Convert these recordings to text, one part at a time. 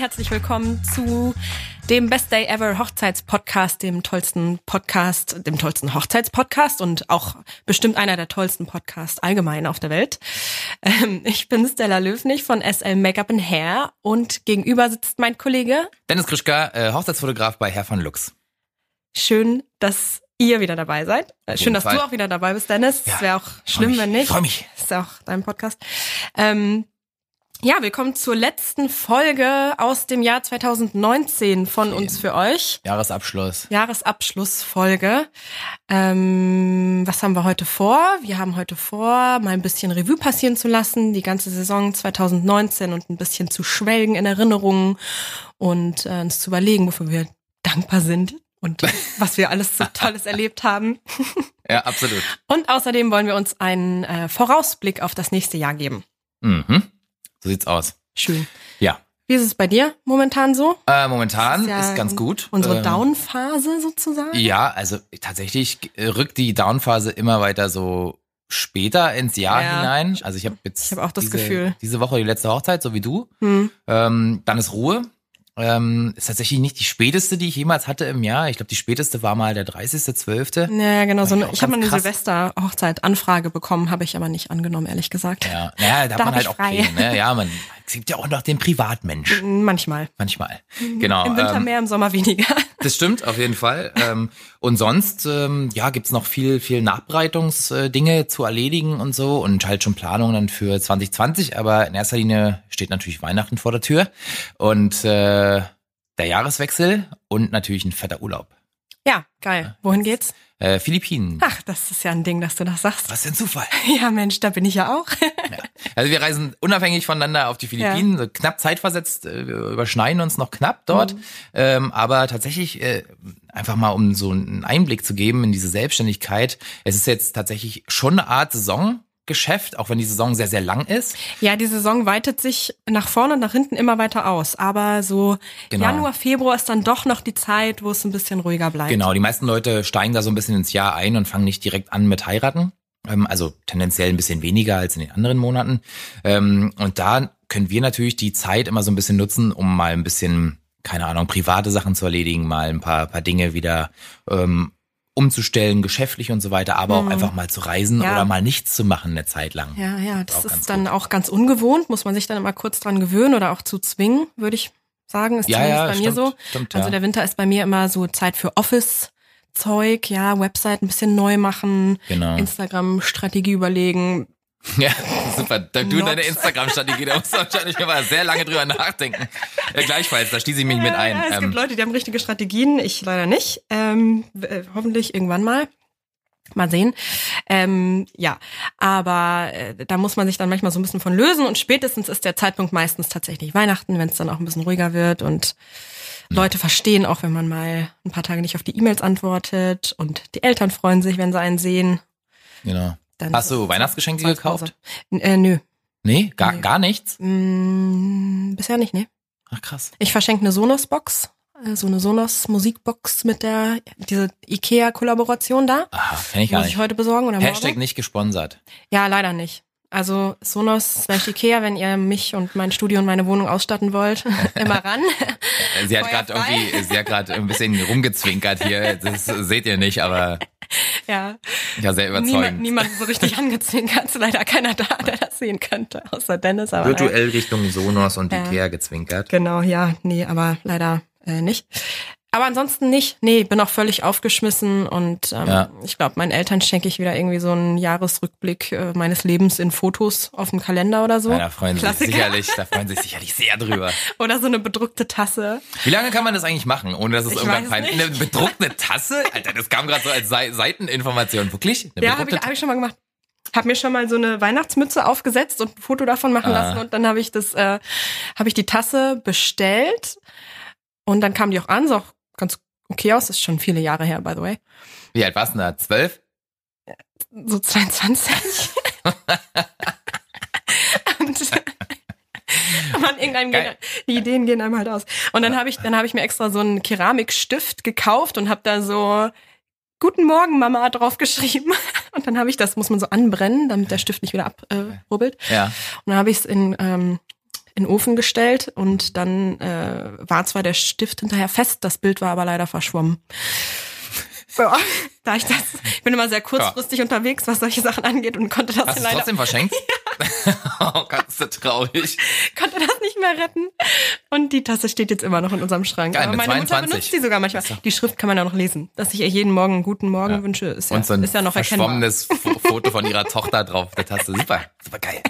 herzlich willkommen zu dem Best Day Ever Hochzeitspodcast, dem tollsten Podcast, dem tollsten Hochzeitspodcast und auch bestimmt einer der tollsten Podcasts allgemein auf der Welt. Ähm, ich bin Stella Löwnig von SL Makeup and Hair und gegenüber sitzt mein Kollege Dennis Krischka, äh, Hochzeitsfotograf bei Herr von Lux. Schön, dass ihr wieder dabei seid. Äh, Schön, dass Fall. du auch wieder dabei bist, Dennis. Ja, Es wäre auch schlimm, mich, wenn nicht. freu mich. ist ja auch dein Podcast. Ähm, ja, willkommen zur letzten Folge aus dem Jahr 2019 von uns für euch. Jahresabschluss. Jahresabschlussfolge. Ähm, was haben wir heute vor? Wir haben heute vor, mal ein bisschen Revue passieren zu lassen, die ganze Saison 2019 und ein bisschen zu schwelgen in Erinnerungen und äh, uns zu überlegen, wofür wir dankbar sind und was wir alles so Tolles erlebt haben. Ja, absolut. Und außerdem wollen wir uns einen äh, Vorausblick auf das nächste Jahr geben. Mhm. So sieht's aus. Schön. Ja. Wie ist es bei dir momentan so? Äh, momentan ist, ja ganz gut. Unsere Ähm, Down-Phase sozusagen? Ja, also tatsächlich äh, rückt die Downphase immer weiter so später ins Jahr Ja. hinein. Also ich habe jetzt Ich hab auch das diese, Gefühl. diese Woche die letzte Hochzeit, so wie du. Hm. Ähm, dann ist Ruhe. Ähm, ist tatsächlich nicht die späteste, die ich jemals hatte im Jahr. Ich glaube, die späteste war mal der 30.12. Ja, genau. So eine, ich habe mal eine. Silvester-Hochzeit-Anfrage bekommen, habe ich aber nicht angenommen, ehrlich gesagt. Ja, naja, da, Da hat man halt auch frei. Pläne. Ne? Ja, man es gibt ja auch noch den Privatmensch. Manchmal. Manchmal. Genau. Im Winter ähm, mehr, im Sommer weniger. Das stimmt, auf jeden Fall. und sonst, ähm, ja, gibt's noch viel, viel Nachbereitungsdinge zu erledigen und so und halt schon Planungen dann für 2020. Aber in erster Linie steht natürlich Weihnachten vor der Tür und äh, der Jahreswechsel und natürlich ein fetter Urlaub. Ja, geil. Wohin geht's? Äh, Philippinen. Ach, das ist ja ein Ding, dass du das sagst. Was für ein Zufall. Ja, Mensch, da bin ich ja auch. Also wir reisen unabhängig voneinander auf die Philippinen, so knapp zeitversetzt, äh, wir überschneiden uns noch knapp dort. Ähm, aber tatsächlich, äh, einfach mal um so einen Einblick zu geben in diese Selbstständigkeit, es ist jetzt tatsächlich schon eine Art Saisongeschäft, auch wenn die Saison sehr, sehr lang ist. Ja, die Saison weitet sich nach vorne und nach hinten immer weiter aus. Aber so Genau. Januar, Februar ist dann doch noch die Zeit, wo es ein bisschen ruhiger bleibt. Genau, die meisten Leute steigen da so ein bisschen ins Jahr ein und fangen nicht direkt an mit heiraten. Ähm, also tendenziell ein bisschen weniger als in den anderen Monaten. Ähm, und da können wir natürlich die Zeit immer so ein bisschen nutzen, um mal ein bisschen, keine Ahnung, private Sachen zu erledigen, mal ein paar, paar Dinge wieder ähm, umzustellen, geschäftlich und so weiter, aber auch einfach mal zu reisen Mhm. Ja. oder mal nichts zu machen eine Zeit lang. Ja, ja, das ganz ist dann auch ganz ungewohnt, muss man sich dann immer kurz dran gewöhnen oder auch zu zwingen, würde ich sagen, ist Ja, zumindest ja, bei mir stimmt, so. stimmt, also der Winter ist bei mir immer so Zeit für Office-Zeug, ja, Website ein bisschen neu machen, Genau. Instagram-Strategie überlegen. Ja, super. Da du Not. deine Instagram-Strategie, da musst du wahrscheinlich immer sehr lange drüber nachdenken. Äh, gleichfalls, da schließe ich mich mit ein. Ja, es Ähm, gibt Leute, die haben richtige Strategien, ich leider nicht. Ähm, äh, hoffentlich irgendwann mal. Mal sehen. Ähm, ja, aber äh, da muss man sich dann manchmal so ein bisschen von lösen und spätestens ist der Zeitpunkt meistens tatsächlich Weihnachten, wenn es dann auch ein bisschen ruhiger wird und Leute verstehen auch, wenn man mal ein paar Tage nicht auf die E-Mails antwortet und die Eltern freuen sich, wenn sie einen sehen. genau. Dann Hast du Weihnachtsgeschenke gekauft? N äh, nö. Nee, gar, Nee. gar nichts? Mm, bisher nicht, ne? Ach krass. Ich verschenke eine Sonos-Box, äh, so eine Sonos-Musikbox mit der, diese Ikea-Kollaboration da. Aha, kenn ich gar Muss ich nicht. heute besorgen oder Hashtag morgen? nicht gesponsert. Ja, leider nicht. Also Sonos slash Ikea, wenn ihr mich und mein Studio und meine Wohnung ausstatten wollt, immer ran. Sie hat gerade irgendwie, sie hat gerade ein bisschen rumgezwinkert hier. Das seht ihr nicht, aber ja, ja, sehr niemand, überzeugend. niemand so richtig angezwinkert. Ist leider keiner da, der das sehen könnte, außer Dennis. Aber. Virtuell Richtung Sonos und Ja. Ikea gezwinkert. Genau, ja, nee, aber leider äh, nicht. Aber ansonsten nicht. Nee, bin auch völlig aufgeschmissen und ähm, Ja. ich glaube, meinen Eltern schenke ich wieder irgendwie so einen Jahresrückblick äh, meines Lebens in Fotos auf dem Kalender oder so. Ja, da freuen sie sich sicherlich, da freuen sie sich sicherlich sehr drüber. Oder so eine bedruckte Tasse. Wie lange kann man das eigentlich machen, ohne dass es Ich irgendwann peinlich. Eine bedruckte Tasse? Alter, das kam gerade so als Sei- Seiteninformation. Wirklich? Eine Ja, habe ich, hab ich schon mal gemacht. Hab mir schon mal so eine Weihnachtsmütze aufgesetzt und ein Foto davon machen Ah. lassen und dann habe ich das, äh, habe ich die Tasse bestellt und dann kam die auch an, sah auch ganz okay aus, ist schon viele Jahre her, by the way. Wie alt warst du da? Zwölf? So 22. und man, irgendeinem gehen, die Ideen gehen einem halt aus. Und dann habe ich, dann habe ich mir extra so einen Keramikstift gekauft und habe da so Guten Morgen, Mama, draufgeschrieben. Und dann habe ich das, muss man so anbrennen, damit der Stift nicht wieder abrubbelt. Äh. Ja. und dann habe ich es in, ähm, in den Ofen gestellt und dann äh, war zwar der Stift hinterher fest, das Bild war aber leider verschwommen. Ja, da ich das, ich bin immer sehr kurzfristig ja. unterwegs, was solche Sachen angeht und konnte das Hast leider. trotzdem verschenkt? oh, ganz so traurig. Konnte das nicht mehr retten. Und die Tasse steht jetzt immer noch in unserem Schrank. Geil, Aber meine 22. Mutter benutzt die sogar manchmal. Die Schrift kann man ja noch lesen. Dass ich ihr jeden Morgen einen guten Morgen Ja. wünsche, ist ja, Und so ein ist ja noch erkennbar. Foto von ihrer Tochter drauf. auf Der Taste. Super, super geil.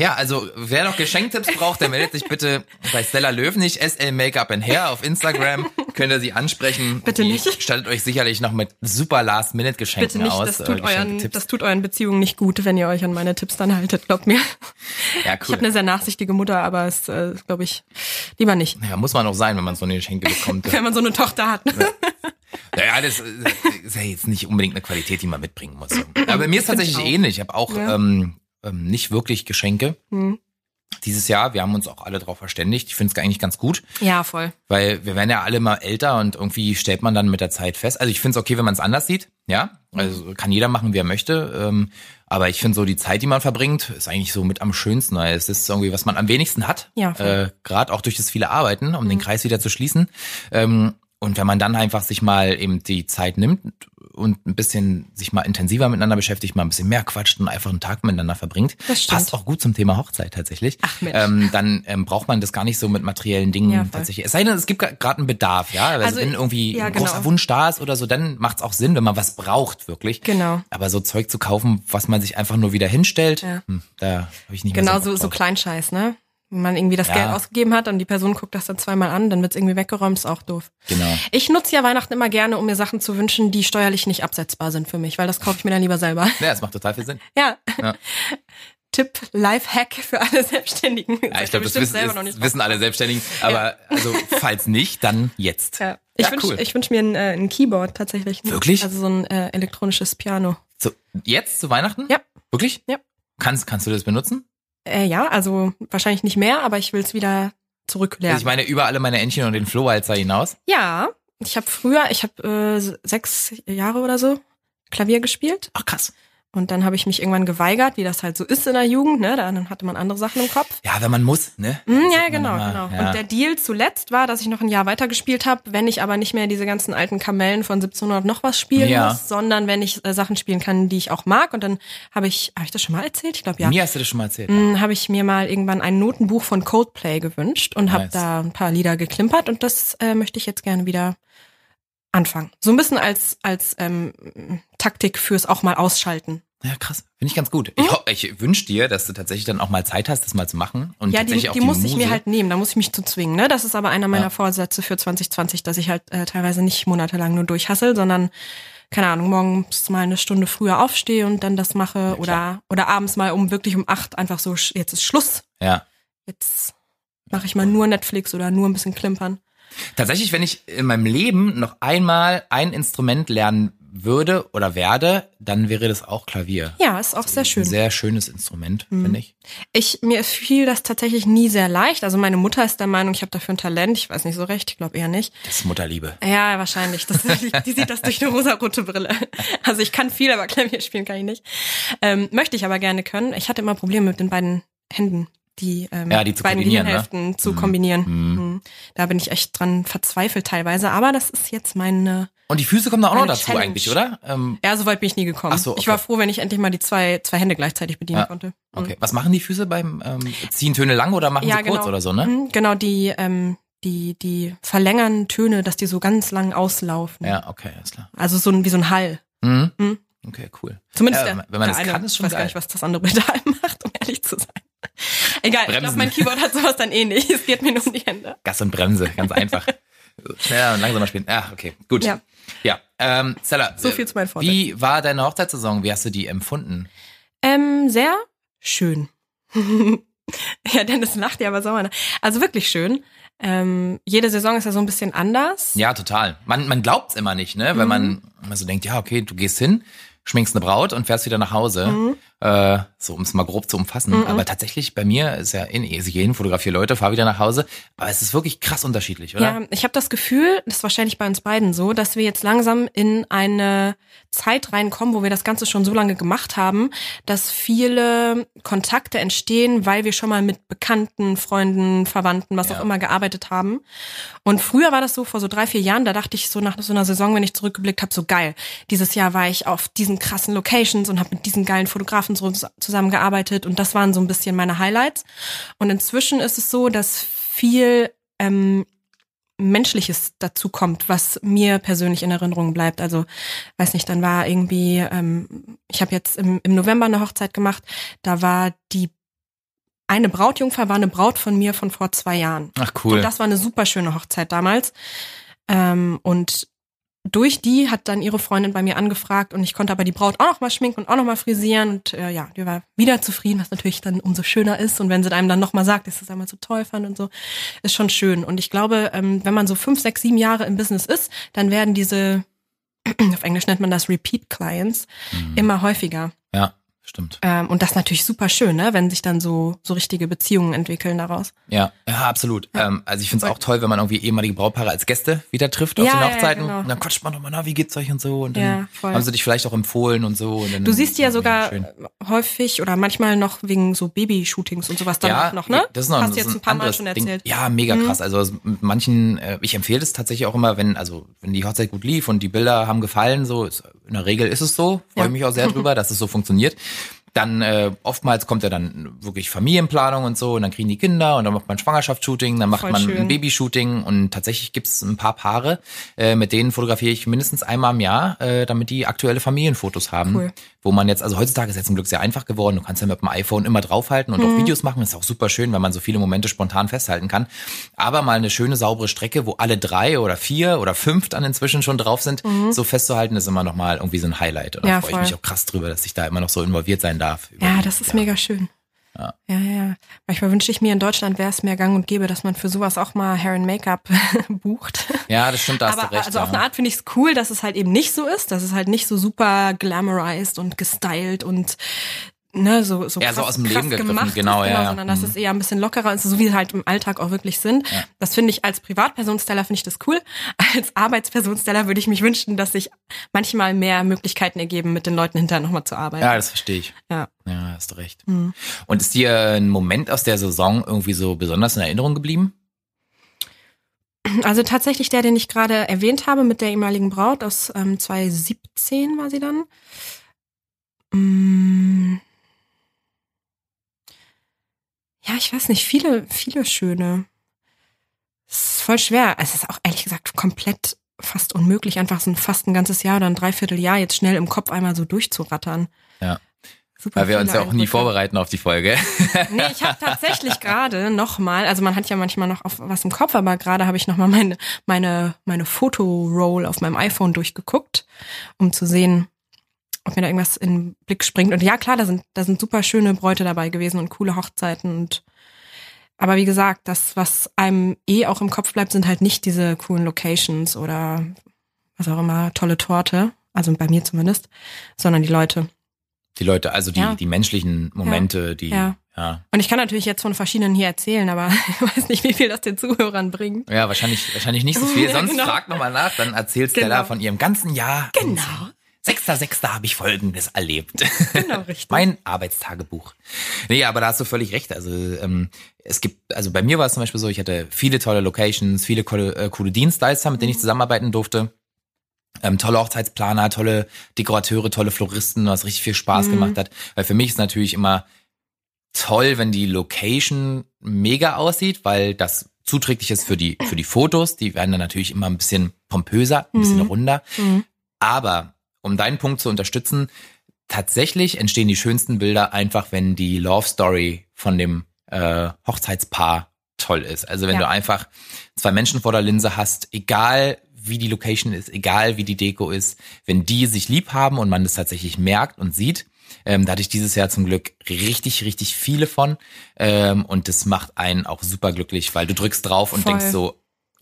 Ja, also wer noch Geschenktipps braucht, der meldet sich bitte bei Stella Löwnig, SL Make-up and Hair auf Instagram. Könnt ihr sie ansprechen. Bitte Die nicht. Stattet euch sicherlich noch mit super Last-Minute-Geschenken Bitte nicht, aus. das äh, tut, euren, Geschenketipps. das tut euren Beziehungen nicht gut, wenn ihr euch an meine Tipps dann haltet, glaubt mir. ja, Ich cool. habe eine sehr nachsichtige Mutter, aber es äh, glaube ich lieber nicht, ja, muss man auch sein, wenn man so eine Geschenke bekommt. wenn man so eine Tochter hat. Naja, das äh, ist ja jetzt nicht unbedingt eine Qualität, die man mitbringen muss. Aber bei mir ist tatsächlich ähnlich. Ich habe auch Ja. ähm, ähm, nicht wirklich Geschenke. Hm. Dieses Jahr, wir haben uns auch alle darauf verständigt. Ich finde es eigentlich ganz gut, Ja, voll. weil wir werden ja alle mal älter und irgendwie stellt man dann mit der Zeit fest. Also ich finde es okay, wenn man es anders sieht, ja. Also kann jeder machen, wie er möchte. Ähm, aber ich finde so die Zeit, die man verbringt, ist eigentlich so mit am schönsten. Weil es ist irgendwie, was man am wenigsten hat. Ja, äh, Gerade auch durch das viele Arbeiten, um den Kreis wieder zu schließen. Ähm, und wenn man dann einfach sich mal eben die Zeit nimmt und ein bisschen sich mal intensiver miteinander beschäftigt, mal ein bisschen mehr quatscht und einfach einen Tag miteinander verbringt, passt auch gut zum Thema Hochzeit tatsächlich. Ach, Mensch. ähm, dann ähm, braucht man das gar nicht so mit materiellen Dingen Ja, tatsächlich. Es sei denn, es gibt gerade einen Bedarf, ja. Also, Also, wenn irgendwie ja, ein großer genau. Wunsch da ist oder so, dann macht es auch Sinn, wenn man was braucht, wirklich. Genau. Aber so Zeug zu kaufen, was man sich einfach nur wieder hinstellt, Ja. hm, da habe ich nicht Genau mehr so, Bock so drauf. Kleinscheiß, ne? Wenn man irgendwie das Ja. Geld ausgegeben hat und die Person guckt das dann zweimal an, dann wird's irgendwie weggeräumt, ist auch doof. Genau. Ich nutze ja Weihnachten immer gerne, um mir Sachen zu wünschen, die steuerlich nicht absetzbar sind für mich, weil das kaufe ich mir dann lieber selber. Ja, das macht total viel Sinn. Ja. Ja. Tipp, Life-Hack für alle Selbstständigen. Ja, ich glaube, das wissen, selber noch ist, wissen alle Selbstständigen. Aber also, falls nicht, dann jetzt. Ja. Ich Ja, wünsche cool. wünsch mir ein, äh, ein Keyboard tatsächlich. Wirklich? Also so ein äh, elektronisches Piano. So, jetzt zu Weihnachten? Ja. Wirklich? Ja. Kannst, kannst du das benutzen? Äh, ja, also wahrscheinlich nicht mehr, aber ich will es wieder zurücklernen. Also ich meine, über alle meine Entchen und den Flohwalzer hinaus. ja, ich habe früher, ich habe äh, sechs Jahre oder so Klavier gespielt Ach krass. Und dann habe ich mich irgendwann geweigert, wie das halt so ist in der Jugend, ne? Dann hatte man andere Sachen im Kopf. Ja, wenn man muss, ne? Mm, ja, genau, immer, genau. Ja. Und der Deal zuletzt war, dass ich noch ein Jahr weiter gespielt habe, wenn ich aber nicht mehr diese ganzen alten Kamellen von 1700 noch was spielen Ja. muss, sondern wenn ich äh, Sachen spielen kann, die ich auch mag. Und dann habe ich, habe ich das schon mal erzählt? Ich glaube ja. Mir hast du das schon mal erzählt. Mm, habe ich mir mal irgendwann ein Notenbuch von Coldplay gewünscht und habe Nice. da ein paar Lieder geklimpert und das äh, möchte ich jetzt gerne wieder anfangen. So ein bisschen als als ähm, Taktik fürs auch mal ausschalten. Ja, krass. Finde ich ganz gut. Ich, ho- ich wünsche dir, dass du tatsächlich dann auch mal Zeit hast, das mal zu machen. Und Ja, die, tatsächlich auch die die muss Muse. ich mir halt nehmen, da muss ich mich zu zwingen. Ne? Das ist aber einer meiner Ja. Vorsätze für 2020, dass ich halt äh, teilweise nicht monatelang nur durchhassel, sondern keine Ahnung, morgens mal eine Stunde früher aufstehe und dann das mache oder oder abends mal um wirklich um acht einfach so jetzt ist Schluss. Ja. Jetzt mache ich mal nur Netflix oder nur ein bisschen klimpern. Tatsächlich, wenn ich in meinem Leben noch einmal ein Instrument lernen würde oder werde, dann wäre das auch Klavier. Ja, ist auch sehr Ein schön. Mhm. sehr schönes Instrument, finde ich. Ich mir fiel das tatsächlich nie sehr leicht. Also meine Mutter ist der Meinung, ich habe dafür ein Talent. Ich weiß nicht so recht, ich glaube eher nicht. Das ist Mutterliebe. Ja, wahrscheinlich. Das, die sieht das durch eine rosarote Brille. Also ich kann viel, aber Klavier spielen kann ich nicht. Ähm, möchte ich aber gerne können. Ich hatte immer Probleme mit den beiden Händen, die, ähm, Ja, die beiden kombinieren, ne? Gehirnhälften zu kombinieren. Mhm. Da bin ich echt dran verzweifelt teilweise. Aber das ist jetzt meine. Und die Füße kommen da auch noch dazu Challenge. eigentlich, oder? Ähm, Ja, so weit bin ich nie gekommen. Ach so, okay. Ich war froh, wenn ich endlich mal die zwei, zwei Hände gleichzeitig bedienen Ja. konnte. Mhm. okay. Was machen die Füße beim ähm, ziehen Töne lang oder machen Ja, sie kurz genau. oder so, ne? Mhm, Genau, die, ähm, die, die verlängern Töne, dass die so ganz lang auslaufen. Ja, okay, alles klar. Also so ein, wie so ein Hall. Mhm. Mhm. Okay, cool. Zumindest der, wenn man das eine. kann, ist schon Ich weiß gar geil. nicht, was das andere Pedal macht, um ehrlich zu sein. Egal, ich Bremsen. glaube, mein Keyboard hat sowas dann ähnlich. Es geht mir nur um die Hände. Gas und Bremse, ganz einfach. Schneller und langsamer spielen. Ah, okay, gut. Ja. Ja, ähm, Stella, So äh, viel zu meinen Vorsätzen. Wie war deine Hochzeitssaison? Wie hast du die empfunden? Ähm, sehr schön. ja, Dennis lacht ja, aber sauer. ne? Also wirklich schön. Ähm, jede Saison ist ja so ein bisschen anders. Ja, total. Man, man glaubt's immer nicht, ne? Weil Mhm. man immer so denkt, ja, okay, du gehst hin, schminkst eine Braut und fährst wieder nach Hause. Mhm. Äh, so um es mal grob zu umfassen. Mhm. Aber tatsächlich bei mir ist ja in ich jeden fotografiere Leute, fahre wieder nach Hause. Aber es ist wirklich krass unterschiedlich, oder? Ja, ich habe das Gefühl, das ist wahrscheinlich bei uns beiden so, dass wir jetzt langsam in eine Zeit reinkommen, wo wir das Ganze schon so lange gemacht haben, dass viele Kontakte entstehen, weil wir schon mal mit Bekannten, Freunden, Verwandten, was Ja. auch immer gearbeitet haben. Und früher war das so, vor so drei, vier Jahren, da dachte ich so nach so einer Saison, wenn ich zurückgeblickt habe, so geil. Dieses Jahr war ich auf diesen krassen Locations und habe mit diesen geilen Fotografen so zusammengearbeitet und das waren so ein bisschen meine Highlights. Und inzwischen ist es so, dass viel ähm, Menschliches dazu kommt, was mir persönlich in Erinnerung bleibt. Also, weiß nicht, dann war irgendwie, ähm, ich habe jetzt im, im November eine Hochzeit gemacht, da war die eine Brautjungfer war eine Braut von mir von vor zwei Jahren. Ach cool. Und das war eine super schöne Hochzeit damals. Ähm, und durch die hat dann ihre Freundin bei mir angefragt und ich konnte aber die Braut auch noch mal schminken und auch noch mal frisieren und äh, ja, die war wieder zufrieden, was natürlich dann umso schöner ist und wenn sie einem dann noch mal sagt, dass es einmal so toll fand und so, ist schon schön. Und ich glaube, ähm, wenn man so fünf, sechs, sieben Jahre im Business ist, dann werden diese auf Englisch nennt man das Repeat Clients Mhm. immer häufiger. Ja, stimmt. ähm, und das ist natürlich super schön, ne, wenn sich dann so so richtige Beziehungen entwickeln daraus. Ja, ja, absolut. Ähm, also ich finde es auch toll, wenn man irgendwie ehemalige Brautpaare als Gäste wieder trifft auf Ja, den ja, Hochzeiten. genau. Und dann quatscht man nochmal, na, wie geht's euch und so. Und dann Ja, haben sie dich vielleicht auch empfohlen und so. Und Du siehst die ja sogar Schön. häufig oder manchmal noch wegen so Babyshootings und sowas dann auch noch, ne? Das ist noch Hast du jetzt ein paar Mal schon Ding. erzählt. Mhm. Ja, mega krass. Also mit manchen, äh, ich empfehle das tatsächlich auch immer, wenn, also wenn die Hochzeit gut lief und die Bilder haben gefallen, so ist, in der Regel ist es so. Freue Ja. mich auch sehr drüber, dass es so funktioniert. Dann äh, oftmals kommt ja dann wirklich Familienplanung und so und dann kriegen die Kinder und dann macht man Schwangerschaftsshooting, dann macht Voll man schön. ein Babyshooting und tatsächlich gibt's ein paar Paare, äh, mit denen fotografiere ich mindestens einmal im Jahr, äh, damit die aktuelle Familienfotos haben. Cool. Wo man jetzt, also heutzutage ist jetzt zum Glück sehr einfach geworden, du kannst ja mit dem iPhone immer draufhalten und auch Mhm. Videos machen, das ist auch super schön, weil man so viele Momente spontan festhalten kann. Aber mal eine schöne, saubere Strecke, wo alle drei oder vier oder fünf dann inzwischen schon drauf sind, so festzuhalten, ist immer noch mal irgendwie so ein Highlight. Und da Mhm. Ja, freue ich mich auch krass drüber, dass ich da immer noch so involviert sein darf. Ja, das ist mega schön. Ja. ja, ja. Manchmal wünsche ich mir, in Deutschland wäre es mehr gang und gäbe, dass man für sowas auch mal Hair and Make-up bucht. Ja, das stimmt, da hast Aber du recht. also ja. auf eine Art finde ich es cool, dass es halt eben nicht so ist, dass es halt nicht so super glamorized und gestylt und ne, so, so, Ja, so aus dem Leben gegriffen, gemacht genau, ist, ja, ja. sondern dass Mhm. es eher ein bisschen lockerer ist, so wie sie halt im Alltag auch wirklich sind. Ja. Das finde ich als Privatpersonsteller finde ich das cool. Als Arbeitspersonsteller würde ich mich wünschen, dass sich manchmal mehr Möglichkeiten ergeben, mit den Leuten hinterher nochmal zu arbeiten. ja, das verstehe ich. Ja. Ja, hast recht. Mhm. Und ist dir ein Moment aus der Saison irgendwie so besonders in Erinnerung geblieben? Also tatsächlich der, den ich gerade erwähnt habe mit der ehemaligen Braut aus ähm, 2017 war sie dann. Mm. Ja, ich weiß nicht, viele, viele schöne. Es ist voll schwer. Es ist auch ehrlich gesagt komplett fast unmöglich, einfach so ein, fast ein ganzes Jahr oder ein Dreivierteljahr jetzt schnell im Kopf einmal so durchzurattern. Ja. Super Weil wir uns ja auch nie vorbereiten auf die Folge. Nee, ich habe tatsächlich gerade nochmal, also man hat ja manchmal noch auf was im Kopf, aber gerade habe ich nochmal meine, meine, meine Fotoroll auf meinem iPhone durchgeguckt, um zu sehen, ob mir da irgendwas in den Blick springt. Und ja, klar, da sind, da sind super schöne Bräute dabei gewesen und coole Hochzeiten und aber wie gesagt, das, was einem eh auch im Kopf bleibt, sind halt nicht diese coolen Locations oder was auch immer, tolle Torte, also bei mir zumindest, sondern die Leute. Die Leute, also die, Ja. die menschlichen Momente, die, Ja. ja. Und ich kann natürlich jetzt von verschiedenen hier erzählen, aber ich weiß nicht, wie viel das den Zuhörern bringt. Ja, wahrscheinlich, wahrscheinlich nicht so viel. Ja, Sonst genau. frag nochmal nach, dann erzählt Stella Genau. von ihrem ganzen Jahr. Genau. Sechster, sechster habe ich Folgendes erlebt. Genau, richtig. mein Arbeitstagebuch. Nee, aber da hast du völlig recht. Also ähm, es gibt, also bei mir war es zum Beispiel so, ich hatte viele tolle Locations, viele coole, äh, coole Dienstleister, mit denen ich Mhm. zusammenarbeiten durfte. Ähm, tolle Hochzeitsplaner, tolle Dekorateure, tolle Floristen, was richtig viel Spaß Mhm. gemacht hat. Weil für mich ist natürlich immer toll, wenn die Location mega aussieht, weil das zuträglich ist für die, für die Fotos. Die werden dann natürlich immer ein bisschen pompöser, ein bisschen Mhm. runder. Mhm. Aber um deinen Punkt zu unterstützen, tatsächlich entstehen die schönsten Bilder einfach, wenn die Love Story von dem äh, Hochzeitspaar toll ist. Also wenn Ja. du einfach zwei Menschen vor der Linse hast, egal wie die Location ist, egal wie die Deko ist, wenn die sich lieb haben und man das tatsächlich merkt und sieht, ähm, da hatte ich dieses Jahr zum Glück richtig, richtig viele von. Ähm, und das macht einen auch super glücklich, weil du drückst drauf und Voll. denkst so,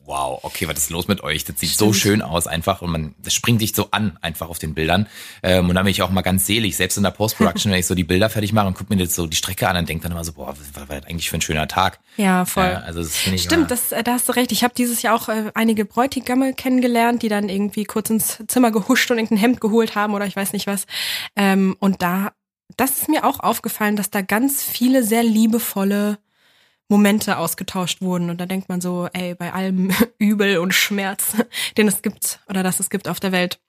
wow, okay, was ist los mit euch? Das sieht Stimmt. so schön aus einfach und man, das springt dich so an einfach auf den Bildern. Ähm, und dann bin ich auch mal ganz selig, selbst in der Post-Production, wenn ich so die Bilder fertig mache und gucke mir jetzt so die Strecke an und denke dann immer so, boah, was war das eigentlich für ein schöner Tag? Ja, voll. Ja, also das ich Stimmt, das, äh, da hast du recht. Ich habe dieses Jahr auch äh, einige Bräutigamme kennengelernt, die dann irgendwie kurz ins Zimmer gehuscht und irgendein Hemd geholt haben oder ich weiß nicht was. Ähm, und da, das ist mir auch aufgefallen, dass da ganz viele sehr liebevolle Momente ausgetauscht wurden. Und da denkt man so, ey, bei allem Übel und Schmerz, den es gibt oder das es gibt auf der Welt,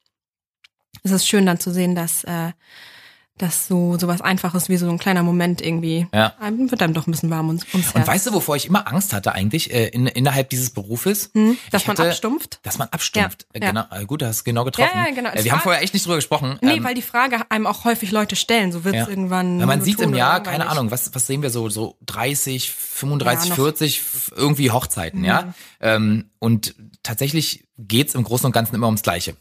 ist es schön dann zu sehen, dass äh, dass so sowas Einfaches wie so ein kleiner Moment irgendwie ja. einem wird einem doch ein bisschen warm ums, ums. Und weißt du, wovor ich immer Angst hatte eigentlich äh, in, innerhalb dieses Berufes? Hm, dass man abstumpft? Dass man abstumpft. Ja. Genau, ja. gut, du hast genau getroffen. Ja, ja, genau. Äh, wir haben vorher echt nicht drüber gesprochen. Nee, ähm, weil die Frage einem auch häufig Leute stellen, so wird es irgendwann. Ja, man sieht im Jahr, keine Ahnung, was, was sehen wir so, so 30, 35, 40, irgendwie Hochzeiten, mhm. ja. Ähm, und tatsächlich geht's im Großen und Ganzen immer ums Gleiche.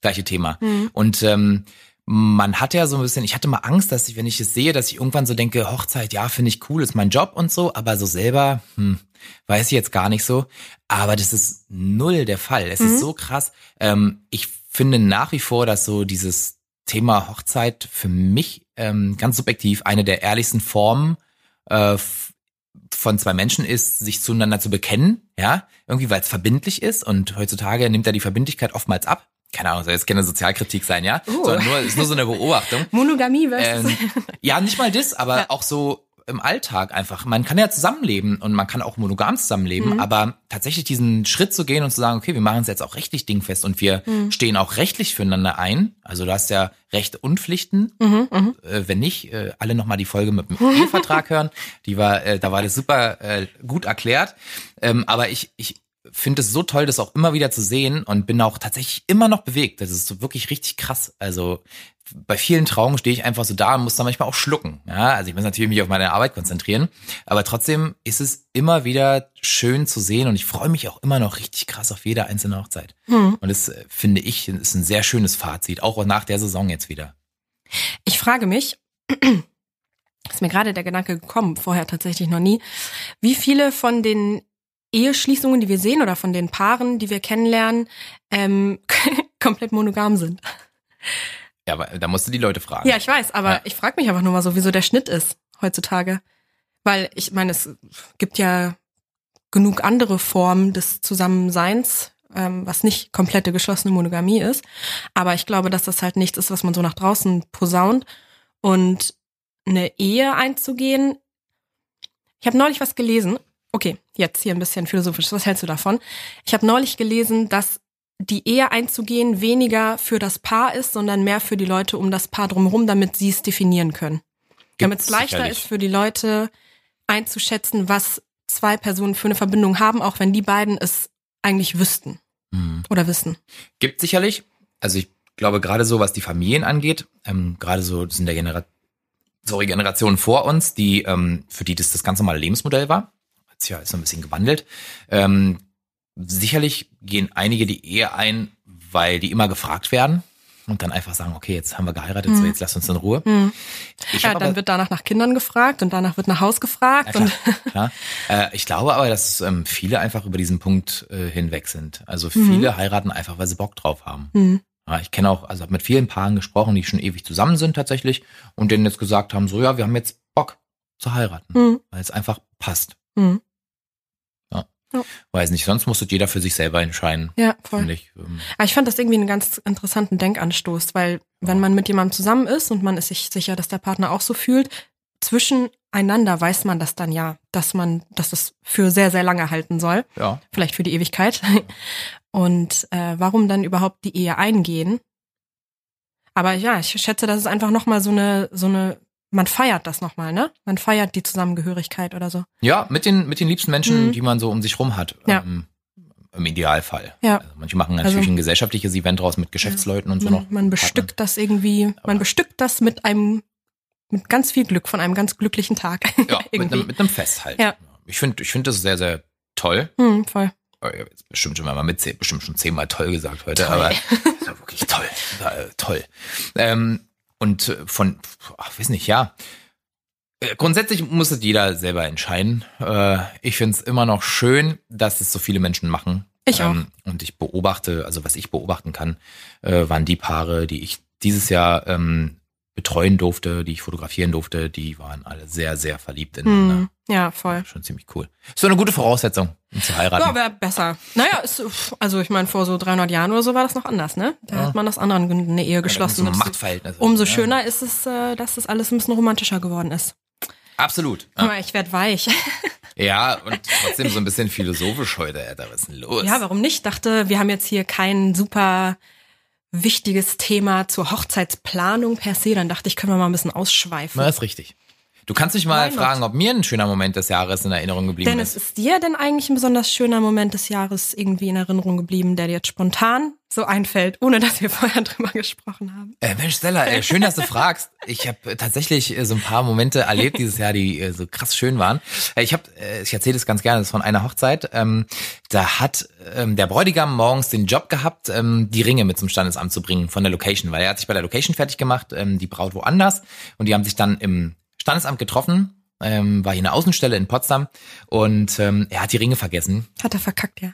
Gleiche Thema. Mhm. Und ähm, man hat ja so ein bisschen, ich hatte mal Angst, dass ich, wenn ich es sehe, dass ich irgendwann so denke, Hochzeit, ja, finde ich cool, ist mein Job und so, aber so selber, hm, weiß ich jetzt gar nicht so. Aber das ist null der Fall. Es mhm. ist so krass. Ähm, ich finde nach wie vor, dass so dieses Thema Hochzeit für mich ähm, ganz subjektiv eine der ehrlichsten Formen äh, von zwei Menschen ist, sich zueinander zu bekennen, ja, irgendwie weil es verbindlich ist und heutzutage nimmt er die Verbindlichkeit oftmals ab keine Ahnung, soll jetzt keine Sozialkritik sein, ja? Uh. Sondern nur, ist nur so eine Beobachtung. Monogamie versus. Ähm, ja, nicht mal das, aber ja. auch so im Alltag einfach. Man kann ja zusammenleben und man kann auch monogam zusammenleben, mhm. aber tatsächlich diesen Schritt zu gehen und zu sagen, okay, wir machen es jetzt auch rechtlich dingfest und wir mhm. stehen auch rechtlich füreinander ein. Also du hast ja Rechte und Pflichten. Mhm, mhm. äh, wenn nicht, äh, alle nochmal die Folge mit dem Ehevertrag hören. Die war, äh, da war das super äh, gut erklärt. Ähm, aber ich, ich finde es so toll, das auch immer wieder zu sehen und bin auch tatsächlich immer noch bewegt. Das ist so wirklich richtig krass. Also bei vielen Trauungen stehe ich einfach so da und muss da manchmal auch schlucken. Ja, also ich muss natürlich mich auf meine Arbeit konzentrieren, aber trotzdem ist es immer wieder schön zu sehen und ich freue mich auch immer noch richtig krass auf jede einzelne Hochzeit. Hm. Und das äh, finde ich ist ein sehr schönes Fazit, auch nach der Saison jetzt wieder. Ich frage mich, ist mir gerade der Gedanke gekommen, vorher tatsächlich noch nie, wie viele von den Eheschließungen, die wir sehen oder von den Paaren, die wir kennenlernen, ähm, komplett monogam sind. Ja, aber da musst du die Leute fragen. Ja, ich weiß, aber ja. ich frage mich einfach nur mal so, wieso der Schnitt ist heutzutage. Weil ich meine, es gibt ja genug andere Formen des Zusammenseins, ähm, was nicht komplette geschlossene Monogamie ist. Aber ich glaube, dass das halt nichts ist, was man so nach draußen posaunt. Und eine Ehe einzugehen. Ich habe neulich was gelesen Okay, jetzt hier ein bisschen philosophisch. Was hältst du davon? Ich habe neulich gelesen, dass die Ehe einzugehen weniger für das Paar ist, sondern mehr für die Leute um das Paar drumherum, damit sie es definieren können. Damit es leichter sicherlich. ist für die Leute einzuschätzen, was zwei Personen für eine Verbindung haben, auch wenn die beiden es eigentlich wüssten mhm. oder wissen. Gibt sicherlich. Also ich glaube gerade so, was die Familien angeht, ähm, gerade so sind der Genera sorry, Generationen vor uns, die ähm, für die das das ganz normale Lebensmodell war hat's ja ist ein bisschen gewandelt. Ähm, sicherlich gehen einige die Ehe ein, weil die immer gefragt werden und dann einfach sagen, okay, jetzt haben wir geheiratet, so hm. jetzt lass uns in Ruhe. Hm. ja, dann aber, wird danach nach Kindern gefragt und danach wird nach Haus gefragt. Ja, klar, klar. Äh, ich glaube aber, dass ähm, viele einfach über diesen Punkt äh, hinweg sind. Also mhm. viele mhm. heiraten einfach, weil sie Bock drauf haben. Mhm. Ja, ich kenne auch, also habe mit vielen Paaren gesprochen, die schon ewig zusammen sind tatsächlich und denen jetzt gesagt haben, so ja, wir haben jetzt Bock zu heiraten, mhm. weil es einfach passt. Mhm. Ja. Weiß nicht, sonst muss jeder für sich selber entscheiden. Ja, voll. Ich. Ähm. Aber ich fand das irgendwie einen ganz interessanten Denkanstoß, weil wenn man mit jemandem zusammen ist und man ist sich sicher, dass der Partner auch so fühlt, zwischeneinander weiß man das dann ja, dass man, dass das für sehr, sehr lange halten soll. Ja. Vielleicht für die Ewigkeit. Und äh, warum dann überhaupt die Ehe eingehen? Aber ja, ich schätze, das ist einfach nochmal so eine, so eine man feiert das nochmal, ne? Man feiert die Zusammengehörigkeit oder so. Ja, mit den, mit den liebsten Menschen, mhm. die man so um sich rum hat. Ja. Ähm, Im Idealfall. Ja. Also manche machen natürlich also, ein gesellschaftliches Event draus mit Geschäftsleuten ja. und so man, noch. Man bestückt Partnern. das irgendwie, Aber man bestückt das mit einem, mit ganz viel Glück, von einem ganz glücklichen Tag. Ja, mit einem, mit einem Fest halt. Ja. Ich finde, ich finde das sehr, sehr toll. Mhm, voll. Oh, ich habe jetzt bestimmt schon mal mit bestimmt schon zehnmal toll gesagt heute, toll. aber das war wirklich toll. Äh, toll. Ähm, und äh, von, ach, weiß nicht, ja. Äh, grundsätzlich muss es jeder selber entscheiden. Äh, ich finde es immer noch schön, dass es so viele Menschen machen. Ich auch. und ich beobachte, also was ich beobachten kann, waren die Paare, die ich dieses Jahr ähm, betreuen durfte, die ich fotografieren durfte, die waren alle sehr, sehr verliebt ineinander. Hm. Ja, voll. Schon ziemlich cool. Ist so eine gute Voraussetzung, um zu heiraten. Ja, wäre besser. Naja, ist, also ich meine, vor so 300 Jahren oder so war das noch anders, ne? Da Ja. hat man aus anderen Gründen eine Ehe geschlossen. Ja, Das- Machtverhältnisse. Umso Ja. schöner ist es, äh, dass das alles ein bisschen romantischer geworden ist. Absolut. Guck Ja. mal, ich werd weich. ja, und trotzdem so ein bisschen philosophisch heute, Alter. Was ist denn los? Ja, warum nicht? Dachte, wir haben jetzt hier kein super wichtiges Thema zur Hochzeitsplanung per se. Dann dachte ich, können wir mal ein bisschen ausschweifen. Na, ist richtig. Du kannst mich mal not? fragen, ob mir ein schöner Moment des Jahres in Erinnerung geblieben Dennis, ist. ist dir denn eigentlich ein besonders schöner Moment des Jahres irgendwie in Erinnerung geblieben, der dir jetzt spontan so einfällt, ohne dass wir vorher drüber gesprochen haben? Äh, Mensch, Stella, äh, schön, dass du fragst. Ich habe äh, tatsächlich äh, so ein paar Momente erlebt dieses Jahr, die äh, so krass schön waren. Äh, ich habe, äh, ich erzähle das ganz gerne, das ist von einer Hochzeit. Ähm, da hat ähm, der Bräutigam morgens den Job gehabt, ähm, die Ringe mit zum Standesamt zu bringen von der Location, weil er hat sich bei der Location fertig gemacht, ähm, die Braut woanders und die haben sich dann im Standesamt getroffen. Ähm, war hier eine Außenstelle in Potsdam und ähm, er hat die Ringe vergessen Hat er verkackt, ja.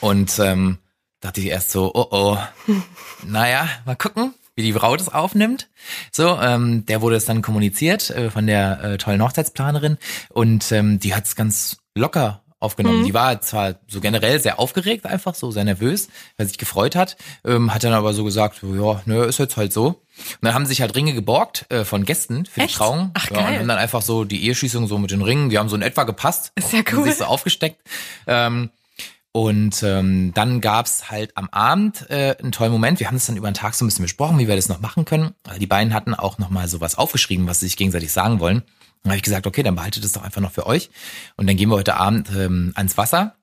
und ähm, dachte ich erst so, oh oh, naja, mal gucken, wie die Braut es aufnimmt. So, ähm, der wurde es dann kommuniziert äh, von der äh, tollen Hochzeitsplanerin und ähm, die hat es ganz locker aufgenommen. Mhm. Die war zwar so generell sehr aufgeregt, einfach so sehr nervös, weil sie sich gefreut hat, ähm, hat dann aber so gesagt, so, ja, nö, ist jetzt halt so. Und dann haben sich halt Ringe geborgt äh, von Gästen für die Echt? Trauung. Ach, ja, und haben dann einfach so die Eheschließung so mit den Ringen, die haben so in etwa gepasst. Ist ja Haben cool. sich so aufgesteckt. Ähm, und ähm, dann gab's halt am Abend äh, einen tollen Moment. Wir haben es dann über den Tag so ein bisschen besprochen, wie wir das noch machen können. Die beiden hatten auch noch mal sowas aufgeschrieben, was sie sich gegenseitig sagen wollen. Dann habe ich gesagt, okay, dann behaltet es doch einfach noch für euch. Und dann gehen wir heute Abend ähm, ans Wasser.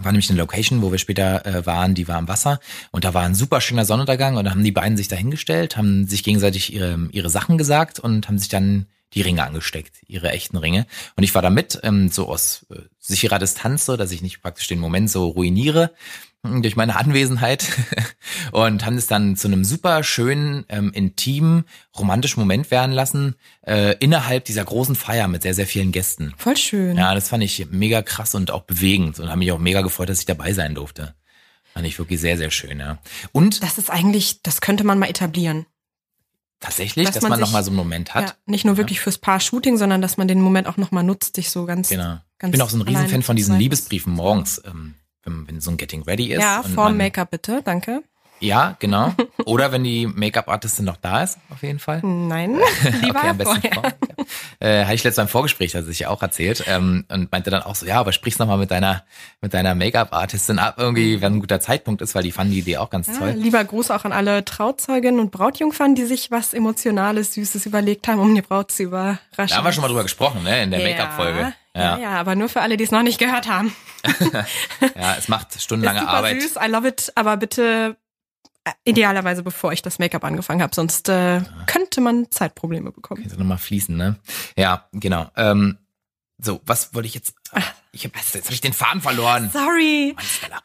War nämlich eine Location, wo wir später äh, waren, die war am Wasser und da war ein super schöner Sonnenuntergang und da haben die beiden sich dahingestellt, haben sich gegenseitig ihre, ihre Sachen gesagt und haben sich dann die Ringe angesteckt, ihre echten Ringe. Und ich war da mit, ähm, so aus äh, sicherer Distanz, so dass ich nicht praktisch den Moment so ruiniere durch meine Anwesenheit und haben es dann zu einem super schönen, ähm, intimen, romantischen Moment werden lassen, äh, innerhalb dieser großen Feier mit sehr, sehr vielen Gästen. Voll schön. Ja, das fand ich mega krass und auch bewegend und habe mich auch mega gefreut, dass ich dabei sein durfte. Fand ich wirklich sehr, sehr schön, ja. Und Das ist eigentlich, das könnte man mal etablieren. tatsächlich, dass dass man man, sich- noch mal so einen Moment hat. Ja, nicht nur wirklich fürs Paar-Shooting, sondern dass man den Moment auch nochmal nutzt, sich so ganz. Genau. Ich ganz bin auch so ein Riesenfan von diesen. Liebesbriefen morgens, ähm, wenn, wenn so ein Getting Ready ist. Ja, vorm Make-up bitte, danke. Ja, genau. Oder wenn die Make-up-Artistin noch da ist, auf jeden Fall. Nein, lieber okay, am besten vorher. vorher. Äh, habe ich letztes Mal im Vorgespräch, hat sich ja auch erzählt, ähm, und meinte dann auch so, ja, aber sprich's noch mal mit deiner, mit deiner Make-up-Artistin ab, irgendwie, wenn ein guter Zeitpunkt ist, weil die fanden die Idee auch ganz Ja, toll. lieber Gruß auch an alle Trauzeuginnen und Brautjungfern, die sich was Emotionales, Süßes überlegt haben, um die Braut zu überraschen. Da haben wir schon mal drüber gesprochen, ne, in der Make-up-Folge. Ja, Ja. ja, aber nur für alle, die es noch nicht gehört haben. ja, es macht Ist stundenlange super Arbeit. süß, I love it, aber bitte äh, idealerweise bevor ich das Make-up angefangen habe, sonst äh, könnte man Zeitprobleme bekommen. Könnte nochmal fließen, ne? Ja, genau. Ähm, so, was wollte ich jetzt? Ich hab, jetzt habe ich den Faden verloren. Sorry.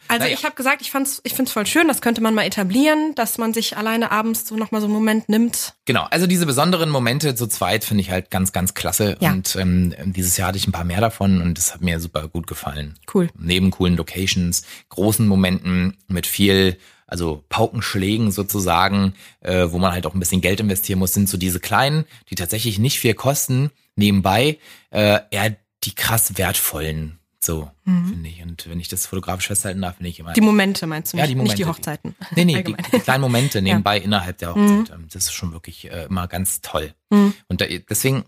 Also Naja. ich habe gesagt, ich fand's, ich find's voll schön. Das könnte man mal etablieren, dass man sich alleine abends so noch mal so einen Moment nimmt. Genau, also diese besonderen Momente zu zweit finde ich halt ganz, ganz klasse. Ja. Und ähm, dieses Jahr hatte ich ein paar mehr davon und das hat mir super gut gefallen. Cool. Neben coolen Locations, großen Momenten mit viel, also Paukenschlägen sozusagen, äh, wo man halt auch ein bisschen Geld investieren muss, sind so diese kleinen, die tatsächlich nicht viel kosten, nebenbei äh, eher die krass wertvollen. So, finde ich. Und wenn ich das fotografisch festhalten darf, finde ich immer. Mhm. Die Momente meinst du Ja, nicht, die nicht die Momente, Hochzeiten. Nee, nee, die, die kleinen Momente nebenbei innerhalb der Hochzeit. ähm, Das ist schon wirklich äh, immer ganz toll. Mhm. Und da, deswegen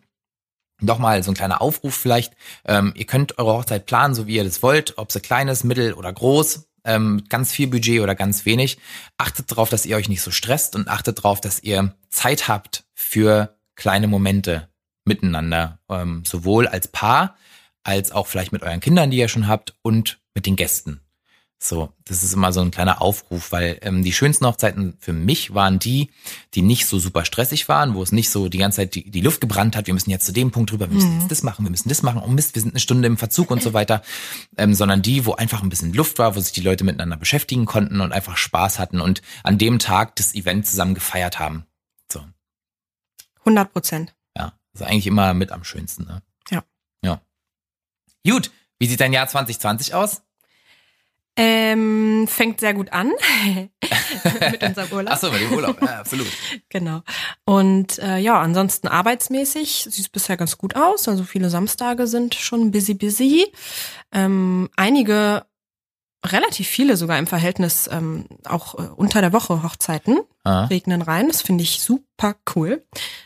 nochmal so ein kleiner Aufruf vielleicht. Ähm, ihr könnt eure Hochzeit planen, so wie ihr das wollt, ob sie klein ist, mittel oder groß, ähm, ganz viel Budget oder ganz wenig. Achtet darauf, dass ihr euch nicht so stresst und achtet darauf, dass ihr Zeit habt für kleine Momente miteinander, ähm, sowohl als Paar als auch vielleicht mit euren Kindern, die ihr schon habt, und mit den Gästen. So, das ist immer so ein kleiner Aufruf, weil ähm, die schönsten Hochzeiten für mich waren die, die nicht so super stressig waren, wo es nicht so die ganze Zeit die, die Luft gebrannt hat, wir müssen jetzt zu dem Punkt rüber, wir müssen jetzt das machen, wir müssen das machen, oh Mist, wir sind eine Stunde im Verzug und so weiter, ähm, sondern die, wo einfach ein bisschen Luft war, wo sich die Leute miteinander beschäftigen konnten und einfach Spaß hatten und an dem Tag das Event zusammen gefeiert haben. So, 100 Prozent. ja, das ist eigentlich immer mit am schönsten. Ne? Gut, wie sieht dein Jahr 2020 aus? Ähm, fängt sehr gut an mit unserem Urlaub. Achso, mit dem Urlaub, ja, absolut. Genau. Und äh, ja, ansonsten arbeitsmäßig sieht es bisher ganz gut aus. Also viele Samstage sind schon busy, busy. Ähm, einige, relativ viele sogar im Verhältnis ähm, auch äh, unter der Woche Hochzeiten Ah. regnen rein. Das finde ich super cool.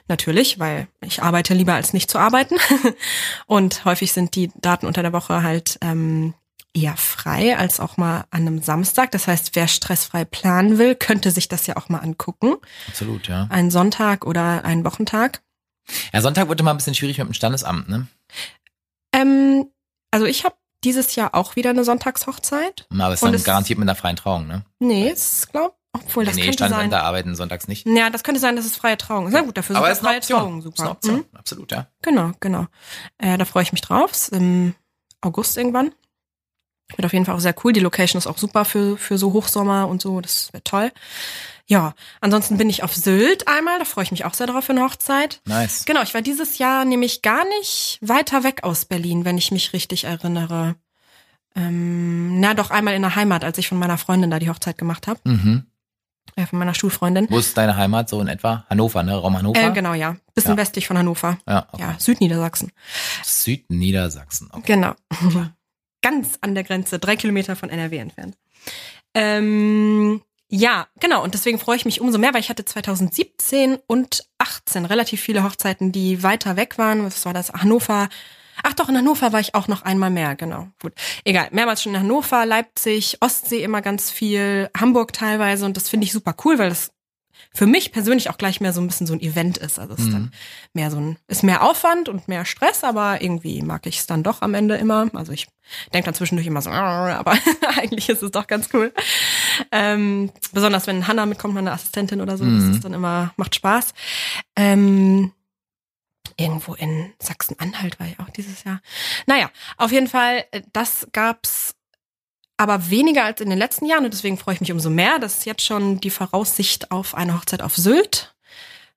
Natürlich, weil ich arbeite lieber als nicht zu arbeiten. Und häufig sind die Daten unter der Woche halt ähm, eher frei als auch mal an einem Samstag. Das heißt, wer stressfrei planen will, könnte sich das ja auch mal angucken. Absolut, ja. Einen Sonntag oder einen Wochentag. Ja, Sonntag wird immer ein bisschen schwierig mit dem Standesamt, ne? Ähm, also ich habe dieses Jahr auch wieder eine Sonntagshochzeit. Aber es ist dann es- garantiert mit einer freien Trauung, ne? Nee, es glaub, obwohl das nee, könnte sein. Standesämter arbeiten sonntags nicht. Ja, das könnte sein, dass es freie Trauung ist. Na gut, dafür Aber sind es ist eine freie Option. Trauungen Ist eine super. Option. Mhm. Absolut, ja. Genau, genau. Äh, da freue ich mich drauf. Ist Im August irgendwann. Wird auf jeden Fall auch sehr cool. Die Location ist auch super für, für so Hochsommer und so. Das wird toll. Ja, ansonsten bin ich auf Sylt einmal. Da freue ich mich auch sehr drauf für eine Hochzeit. Nice. Genau, ich war dieses Jahr nämlich gar nicht weiter weg aus Berlin, wenn ich mich richtig erinnere. Ähm, na, doch einmal in der Heimat, als ich von meiner Freundin da die Hochzeit gemacht habe. Mhm. Äh, von meiner Schulfreundin. Wo ist deine Heimat so in etwa? Hannover, ne? Raum Hannover? Äh, genau, ja. Bisschen Ja. westlich von Hannover. Ja, okay. Ja, Südniedersachsen. Südniedersachsen. Okay. Genau. Ganz an der Grenze, drei Kilometer von NRW entfernt. Ähm, ja, genau. Und deswegen freue ich mich umso mehr, weil ich hatte 2017 und 18 relativ viele Hochzeiten, die weiter weg waren. Was war das? Hannover. Ach doch, in Hannover war ich auch noch einmal mehr, genau. Gut. Egal. Mehrmals schon in Hannover, Leipzig, Ostsee immer ganz viel, Hamburg teilweise. Und das finde ich super cool, weil das für mich persönlich auch gleich mehr so ein bisschen so ein Event ist. Also es ist Mhm. dann mehr so ein, ist mehr Aufwand und mehr Stress, aber irgendwie mag ich es dann doch am Ende immer. Also ich denke dann zwischendurch immer so, aber eigentlich ist es doch ganz cool. Ähm, besonders wenn Hannah mitkommt, meine Assistentin oder so, Mhm. das ist dann immer, macht Spaß. Ähm, irgendwo in Sachsen-Anhalt war ich auch dieses Jahr. Naja, auf jeden Fall, äh, das gab's aber weniger als in den letzten Jahren und deswegen freue ich mich umso mehr, dass jetzt schon die Voraussicht auf eine Hochzeit auf Sylt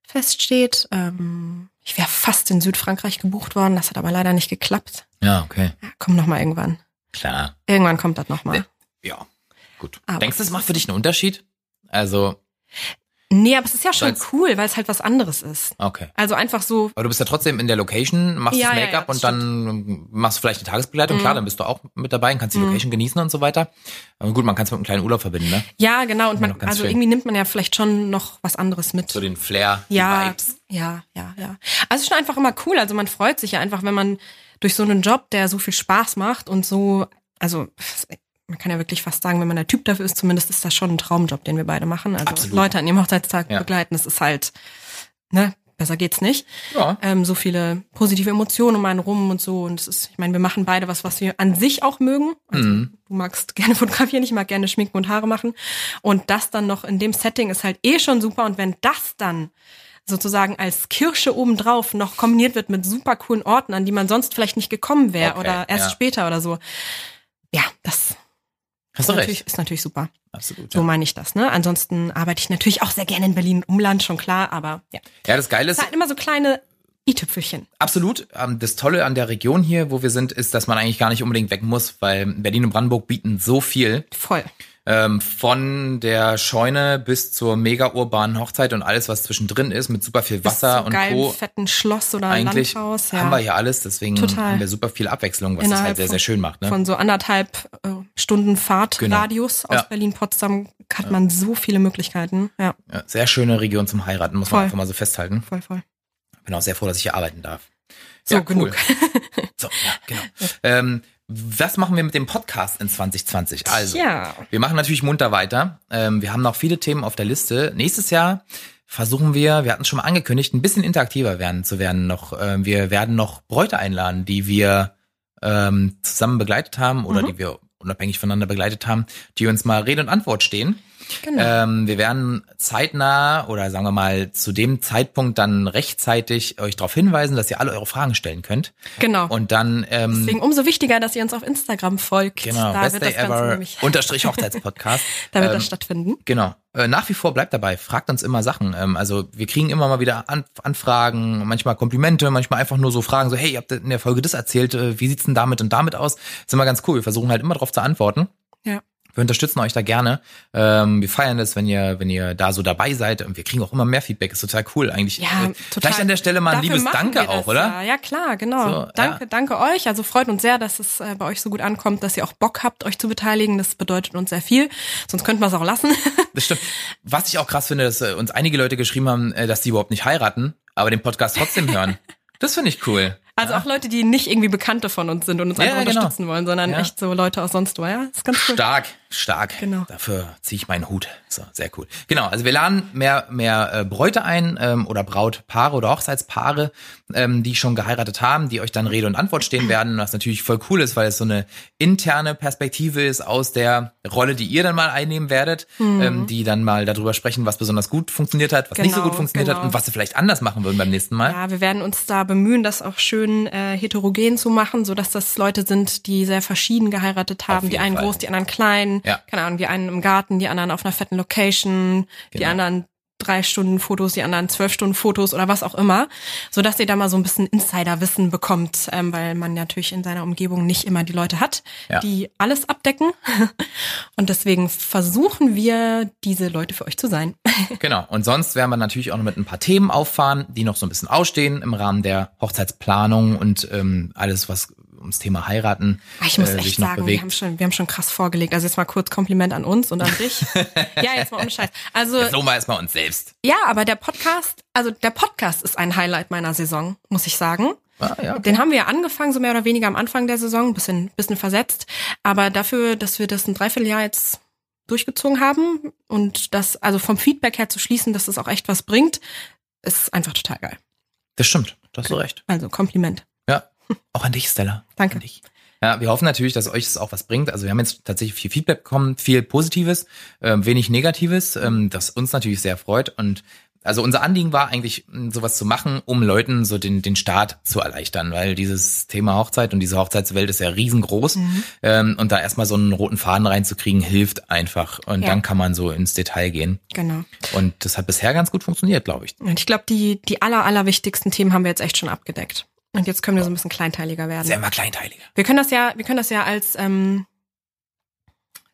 feststeht. Ähm, ich wäre fast in Südfrankreich gebucht worden, das hat aber leider nicht geklappt. Ja, okay. Ja, komm noch mal irgendwann. Klar. Irgendwann kommt das noch mal. Ja. Gut. Aber- Denkst du, das macht für dich einen Unterschied? Also, Nee, aber es ist ja schon Weil's- cool, weil es halt was anderes ist. okay. Also einfach so, Aber du bist ja trotzdem in der Location, machst Ja, das ja, Make-up ja, das und dann machst du vielleicht eine Tagesbegleitung. Mhm. Klar, dann bist du auch mit dabei und kannst die Mhm. Location genießen und so weiter. Aber gut, man kann es mit einem kleinen Urlaub verbinden, ne? ja genau, und Ja, man, also schön. irgendwie nimmt man ja vielleicht schon noch was anderes mit. So den Flair, die ja, Vibes. ja, ja, ja. Also es ist schon einfach immer cool. Also man freut sich ja einfach, wenn man durch so einen Job, der so viel Spaß macht und so, also man kann ja wirklich fast sagen, wenn man der Typ dafür ist, zumindest ist das schon ein Traumjob, den wir beide machen. Also Absolut. Leute an ihrem Hochzeitstag Ja. begleiten, das ist halt, ne, besser geht's nicht. Ja. Ähm, so viele positive Emotionen um einen rum und so. Und es ist, ich meine, wir machen beide was, was wir an sich auch mögen. Also Mhm. du magst gerne fotografieren, ich mag gerne schminken und Haare machen. Und das dann noch in dem Setting ist halt eh schon super. Und wenn das dann sozusagen als Kirsche obendrauf noch kombiniert wird mit super coolen Orten, an die man sonst vielleicht nicht gekommen wäre Okay, oder erst ja. später oder so. Ja, das Hast ist du natürlich, recht. ist natürlich super. Absolut. So Ja. meine ich das, ne? Ansonsten arbeite ich natürlich auch sehr gerne in Berlin Umland, schon klar, aber ja. ja, das Geile Es ist, sind halt immer so kleine i-Tüpfelchen. Absolut. Ähm, Das Tolle an der Region hier, wo wir sind, ist, dass man eigentlich gar nicht unbedingt weg muss, weil Berlin und Brandenburg bieten so viel. Voll. Ähm, von der Scheune bis zur mega urbanen Hochzeit und alles, was zwischendrin ist, mit super viel Wasser Bis und geilen, Co. fetten Schloss oder Eigentlich Landhaus. Ja. haben wir hier alles, deswegen Total. haben wir super viel Abwechslung, was es Innerhalb halt sehr, von- sehr schön macht. Ne? Von so anderthalb äh, Stunden Fahrtradius aus Genau. Ja. Berlin-Potsdam hat man so viele Möglichkeiten. Ja, Ja, sehr schöne Region zum Heiraten, muss Voll. man einfach mal so festhalten. voll, voll. Bin auch sehr froh, dass ich hier arbeiten darf. So, Ja, genug. So, ja, genau. Ähm, was machen wir mit dem Podcast in 2020? Also, Ja. Wir machen natürlich munter weiter. Ähm, wir haben noch viele Themen auf der Liste. Nächstes Jahr versuchen wir, wir hatten es schon mal angekündigt, ein bisschen interaktiver werden zu werden. Noch, ähm, wir werden noch Bräute einladen, die wir ähm, zusammen begleitet haben oder Mhm. die wir unabhängig voneinander begleitet haben, die uns mal Rede und Antwort stehen. Genau. Ähm, wir werden zeitnah oder sagen wir mal zu dem Zeitpunkt dann rechtzeitig euch darauf hinweisen, dass ihr alle eure Fragen stellen könnt. genau. Und dann ähm, Deswegen umso wichtiger, dass ihr uns auf Instagram folgt. genau, da Best wird Day das Ganze Ever nämlich, unterstrich Hochzeitspodcast. da wird ähm, das stattfinden. Genau. Äh, nach wie vor bleibt dabei, fragt uns immer Sachen. Ähm, also wir kriegen immer mal wieder An Anfragen, manchmal Komplimente, manchmal einfach nur so Fragen, so hey, ihr habt in der Folge das erzählt, äh, wie sieht's denn damit und damit aus? ist immer ganz cool. Wir versuchen halt immer darauf zu antworten. Ja. Wir unterstützen euch da gerne. Ähm, wir feiern das, wenn ihr, wenn ihr da so dabei seid. Und wir kriegen auch immer mehr Feedback. Ist total cool eigentlich. Ja, Äh, total. Vielleicht an der Stelle mal ein Dafür liebes Danke auch, oder? Ja, ja klar, genau. So, danke, ja. danke euch. Also freut uns sehr, dass es äh, bei euch so gut ankommt, dass ihr auch Bock habt, euch zu beteiligen. Das bedeutet uns sehr viel. Sonst könnten wir es auch lassen. Das stimmt. Was ich auch krass finde, dass äh, uns einige Leute geschrieben haben, dass die überhaupt nicht heiraten, aber den Podcast trotzdem hören. Das finde ich cool. Also auch Leute, die nicht irgendwie Bekannte von uns sind und uns Ja, einfach ja, genau. unterstützen wollen, sondern Ja. echt so Leute aus sonst wo. Ja, ist ganz cool. Stark, stark. Genau. Dafür ziehe ich meinen Hut. So, sehr cool. Genau, also wir laden mehr, mehr äh, Bräute ein ähm, oder Brautpaare oder Hochzeitspaare, ähm, die schon geheiratet haben, die euch dann Rede und Antwort stehen werden, was natürlich voll cool ist, weil es so eine interne Perspektive ist aus der Rolle, die ihr dann mal einnehmen werdet, ähm, die dann mal darüber sprechen, was besonders gut funktioniert hat, was nicht so Genau, gut funktioniert hat genau. und was sie vielleicht anders machen würden beim nächsten Mal. Ja, wir werden uns da bemühen, das auch schön äh, heterogen zu machen, so dass das Leute sind, die sehr verschieden geheiratet haben. Die einen Fall. groß, die anderen klein. Ja. Keine Ahnung, die einen im Garten, die anderen auf einer fetten Location, die Genau. anderen drei Stunden Fotos, die anderen zwölf Stunden Fotos oder was auch immer, so dass ihr da mal so ein bisschen Insiderwissen bekommt, ähm, weil man natürlich in seiner Umgebung nicht immer die Leute hat, Ja. die alles abdecken. Und deswegen versuchen wir, diese Leute für euch zu sein. Genau. Und sonst werden wir natürlich auch noch mit ein paar Themen auffahren, die noch so ein bisschen ausstehen im Rahmen der Hochzeitsplanung und ähm, alles, was ums Thema heiraten Ah, Ich muss äh, echt sagen, wir haben, schon, wir haben schon krass vorgelegt. Also jetzt mal kurz Kompliment an uns und an dich. ja, jetzt mal ohne Scheiß. Also Jetzt loben wir erstmal uns selbst. ja, aber der Podcast, also der Podcast ist ein Highlight meiner Saison, muss ich sagen. Ah, ja, okay. Den haben wir ja angefangen, so mehr oder weniger am Anfang der Saison, ein bisschen, bisschen versetzt. Aber dafür, dass wir das ein Dreivierteljahr jetzt durchgezogen haben und das, also vom Feedback her zu schließen, dass es auch echt was bringt, ist einfach total geil. Das stimmt. Du hast so recht. Also Kompliment. Auch an dich, Stella. Danke. An dich. Ja, wir hoffen natürlich, dass euch es auch was bringt. Also wir haben jetzt tatsächlich viel Feedback bekommen, viel Positives, ähm, wenig Negatives, ähm, das uns natürlich sehr freut. Und also unser Anliegen war eigentlich, sowas zu machen, um Leuten so den, den Start zu erleichtern, weil dieses Thema Hochzeit und diese Hochzeitswelt ist ja riesengroß. Ähm, und da erstmal so einen roten Faden reinzukriegen, hilft einfach. Und Ja. dann kann man so ins Detail gehen. Genau. Und das hat bisher ganz gut funktioniert, glaube ich. Und ich glaube, die, die aller, aller wichtigsten Themen haben wir jetzt echt schon abgedeckt. Und jetzt können wir so ein bisschen kleinteiliger werden. Ja immer kleinteiliger. Wir können das ja, wir können das ja als ähm,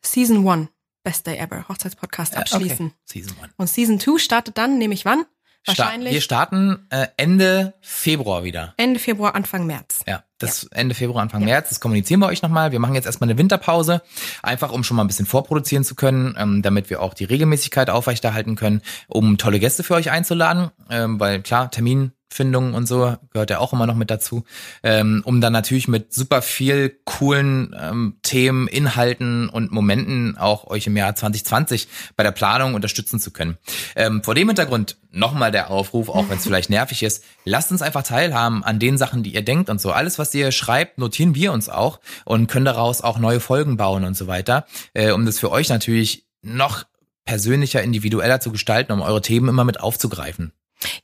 Season One Best Day Ever Hochzeitspodcast Ja, abschließen. Okay. Season one. Und Season 2 startet dann, nehme ich wann? Wahrscheinlich wir starten äh, Ende Februar wieder. Ende Februar, Anfang März. Ja, das Ende Februar, Anfang März, das kommunizieren wir euch nochmal. Wir machen jetzt erstmal eine Winterpause, einfach um schon mal ein bisschen vorproduzieren zu können, ähm, damit wir auch die Regelmäßigkeit aufrechterhalten können, um tolle Gäste für euch einzuladen, ähm, weil klar, Terminfindung und so gehört ja auch immer noch mit dazu, ähm, um dann natürlich mit super viel coolen ähm, Themen, Inhalten und Momenten auch euch im Jahr 2020 bei der Planung unterstützen zu können. Ähm, vor dem Hintergrund nochmal der Aufruf, auch wenn es vielleicht nervig ist, lasst uns einfach teilhaben an den Sachen, die ihr denkt und so. Alles, was ihr schreibt, notieren wir uns auch und können daraus auch neue Folgen bauen und so weiter, äh, um das für euch natürlich noch persönlicher, individueller zu gestalten, um eure Themen immer mit aufzugreifen.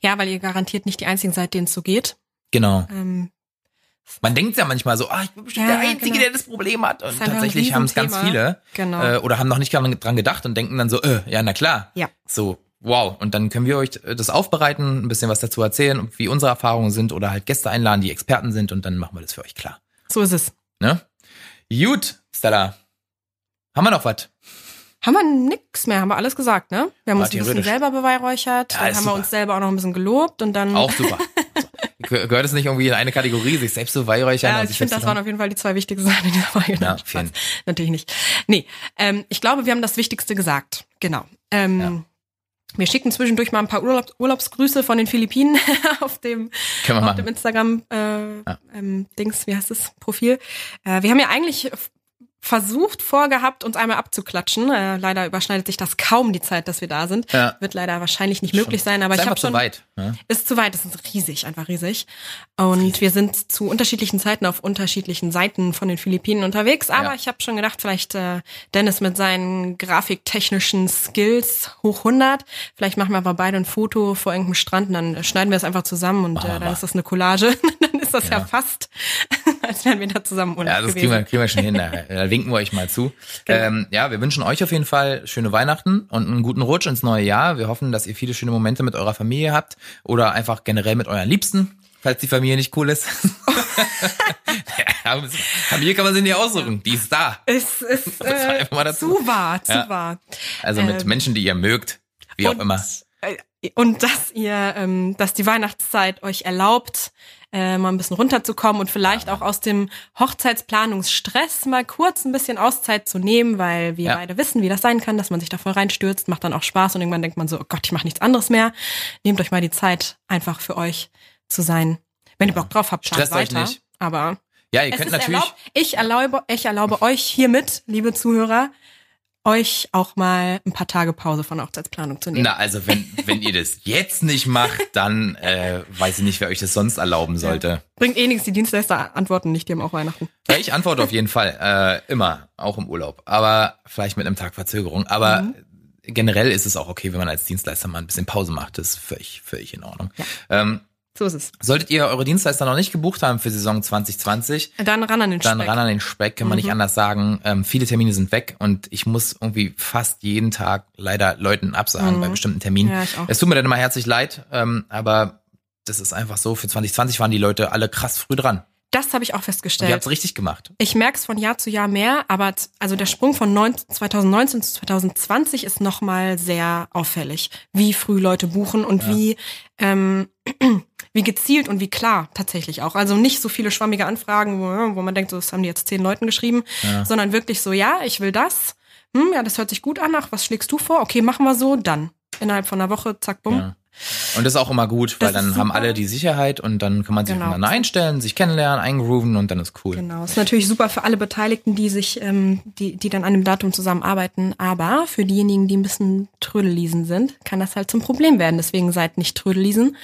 Ja, weil ihr garantiert nicht die einzigen seid, denen es so geht. Genau. Ähm, Man denkt ja manchmal so, ah, ich bin bestimmt Ja, der Einzige, genau. der das Problem hat. Und tatsächlich haben es ganz viele. Genau. Äh, oder haben noch nicht dran dran gedacht und denken dann so, äh, ja, na klar. Ja. So, wow. Und dann können wir euch äh, das aufbereiten, ein bisschen was dazu erzählen, wie unsere Erfahrungen sind oder halt Gäste einladen, die Experten sind und dann machen wir das für euch klar. so ist es. Ne? Gut, Stella. Haben wir noch was? Haben wir nix mehr, haben wir alles gesagt, ne? Wir haben Ja, uns ein bisschen selber beweihräuchert, Ja, dann haben wir super. uns selber auch noch ein bisschen gelobt und dann. Auch super. Gehört es nicht irgendwie in eine Kategorie, sich selbst zu weihräuchern? Ja, ich finde, das waren auf jeden Fall die zwei wichtigsten Sachen in dieser Folge. Ja, vielen. Natürlich nicht. Nee, ähm, ich glaube, wir haben das Wichtigste gesagt. Genau. Ähm, Ja. Wir schicken zwischendurch mal ein paar Urlaubs Urlaubsgrüße von den Philippinen auf dem, wir auf dem machen. Instagram äh, ähm, Dings, wie heißt es, Profil. Äh, wir haben ja eigentlich versucht, vorgehabt, uns einmal abzuklatschen. Äh, leider überschneidet sich das kaum die Zeit, dass wir da sind. Ja. Wird leider wahrscheinlich nicht möglich sein, aber ist ich habe schon zu weit. Ne? ist zu weit, es ist riesig, einfach riesig. Und wir sind zu unterschiedlichen Zeiten auf unterschiedlichen Seiten von den Philippinen unterwegs. Aber Ja. ich habe schon gedacht, vielleicht äh, Dennis mit seinen grafiktechnischen Skills hoch 100. Vielleicht machen wir aber beide ein Foto vor irgendeinem Strand und dann schneiden wir es einfach zusammen und äh, dann ist das eine Collage. dann ist das ja, Ja. fast, als wären wir da zusammen Urlaub Ja, das gewesen. kriegen wir, kriegen wir schon hin. Da, winken wir euch mal zu. Genau. Ähm, ja, wir wünschen euch auf jeden Fall schöne Weihnachten und einen guten Rutsch ins neue Jahr. Wir hoffen, dass ihr viele schöne Momente mit eurer Familie habt oder einfach generell mit euren Liebsten. falls die Familie nicht cool ist. ja, Familie kann man sich nicht aussuchen, die ist da. Es ist äh, zu wahr, zu Ja. wahr. Also mit Ähm, Menschen, die ihr mögt, wie auch Und, immer. äh, Und dass ihr, ähm, dass die Weihnachtszeit euch erlaubt, äh, mal ein bisschen runterzukommen und vielleicht auch aus dem Hochzeitsplanungsstress mal kurz ein bisschen Auszeit zu nehmen, weil wir Ja. beide wissen, wie das sein kann, dass man sich da voll reinstürzt, macht dann auch Spaß und irgendwann denkt man so, oh Gott, ich mache nichts anderes mehr. Nehmt euch mal die Zeit, einfach für euch zu sein. Wenn ihr Bock drauf habt, plant Stresst euch weiter. nicht. Aber Ja, ihr könnt natürlich. erlaubt, ich erlaube, ich erlaube euch hiermit, liebe Zuhörer, euch auch mal ein paar Tage Pause von Hochzeitsplanung zu nehmen. Na, also wenn, wenn ihr das jetzt nicht macht, dann äh, weiß ich nicht, wer euch das sonst erlauben sollte. Bringt eh nichts, die Dienstleister antworten nicht, die haben auch Weihnachten. Ja, ich antworte auf jeden Fall. Äh, immer, auch im Urlaub. Aber vielleicht mit einem Tag Verzögerung. Aber Mhm. generell ist es auch okay, wenn man als Dienstleister mal ein bisschen Pause macht. Das ist völlig, völlig in Ordnung. Ähm, So ist es. solltet ihr eure Dienstleister noch nicht gebucht haben für Saison 2020, Dann ran an den dann Speck. ran an den Speck, kann man Mhm. nicht anders sagen. Ähm, viele Termine sind weg und ich muss irgendwie fast jeden Tag leider Leuten absagen Mhm. bei bestimmten Terminen. Ja, ich auch. Es tut mir dann immer herzlich leid, ähm, aber das ist einfach so. Für 2020 waren die Leute alle krass früh dran. Das habe ich auch Und ihr festgestellt. habt's richtig gemacht. Ich merke es von Jahr zu Jahr mehr, aber also der Sprung von 19, 2019 zu 2020 ist nochmal sehr auffällig, wie früh Leute buchen und Ja. wie ähm, wie gezielt und wie klar tatsächlich auch. Also nicht so viele schwammige Anfragen, wo, wo man denkt, so, das haben die jetzt zehn Leuten geschrieben, Ja. sondern wirklich so, ja, ich will das. Hm, ja, das hört sich gut an. Ach, was schlägst du vor? Okay, machen wir so. Dann innerhalb von einer Woche, zack, bumm. Ja. Und das ist auch immer gut, weil Das dann haben alle die Sicherheit und dann kann man sich Genau. aufeinander einstellen, sich kennenlernen, eingrooven und dann ist cool. Genau, ist natürlich super für alle Beteiligten, die sich, ähm, die, die dann an dem Datum zusammenarbeiten. Aber für diejenigen, die ein bisschen Trödelliesen sind, kann das halt zum Problem werden. Deswegen seid nicht Trödelliesen,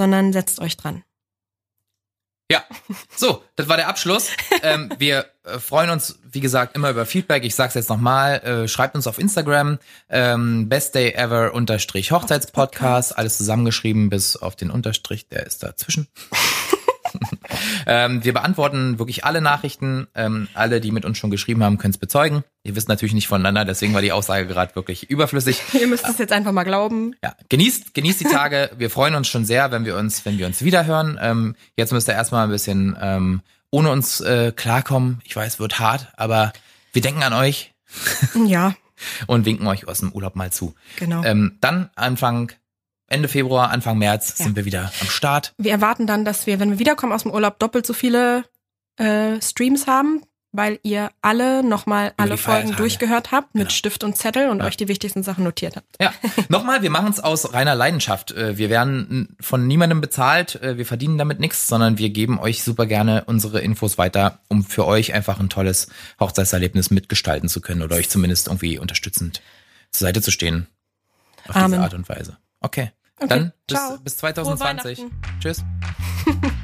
sondern setzt euch dran. Ja, so, das war der Abschluss. ähm, wir äh, freuen uns, wie gesagt, immer über Feedback. Ich sag's jetzt nochmal, äh, schreibt uns auf Instagram, ähm, bestdayever unterstrich Hochzeitspodcast, alles zusammengeschrieben bis auf den Unterstrich, der ist dazwischen. ähm, wir beantworten wirklich alle Nachrichten. Ähm, alle, die mit uns schon geschrieben haben, können es bezeugen. Ihr wisst natürlich nicht voneinander, deswegen war die Aussage gerade wirklich überflüssig. Ihr müsst es jetzt einfach mal glauben. Ja, genießt, genießt die Tage. Wir freuen uns schon sehr, wenn wir uns, wenn wir uns wiederhören. Ähm, jetzt müsst ihr erstmal ein bisschen ähm, ohne uns äh, klarkommen. Ich weiß, wird hart, aber wir denken an euch Ja, und winken euch aus dem Urlaub mal zu. genau. Ähm, dann Anfang, Ende Februar, Anfang März Ja. sind wir wieder am Start. Wir erwarten dann, dass wir, wenn wir wiederkommen aus dem Urlaub, doppelt so viele äh, Streams haben, weil ihr alle nochmal alle Folgen Feiertage. durchgehört habt mit Genau. Stift und Zettel und Ja. euch die wichtigsten Sachen notiert habt. Ja, nochmal, wir machen es aus reiner Leidenschaft. Äh, Wir werden von niemandem bezahlt, äh, wir verdienen damit nichts, sondern wir geben euch super gerne unsere Infos weiter, um für euch einfach ein tolles Hochzeitserlebnis mitgestalten zu können oder euch zumindest irgendwie unterstützend zur Seite zu stehen. Auf Amen. diese Art und Weise. Okay, Okay, dann bis, bis Frohe 2020. Weihnachten. Tschüss.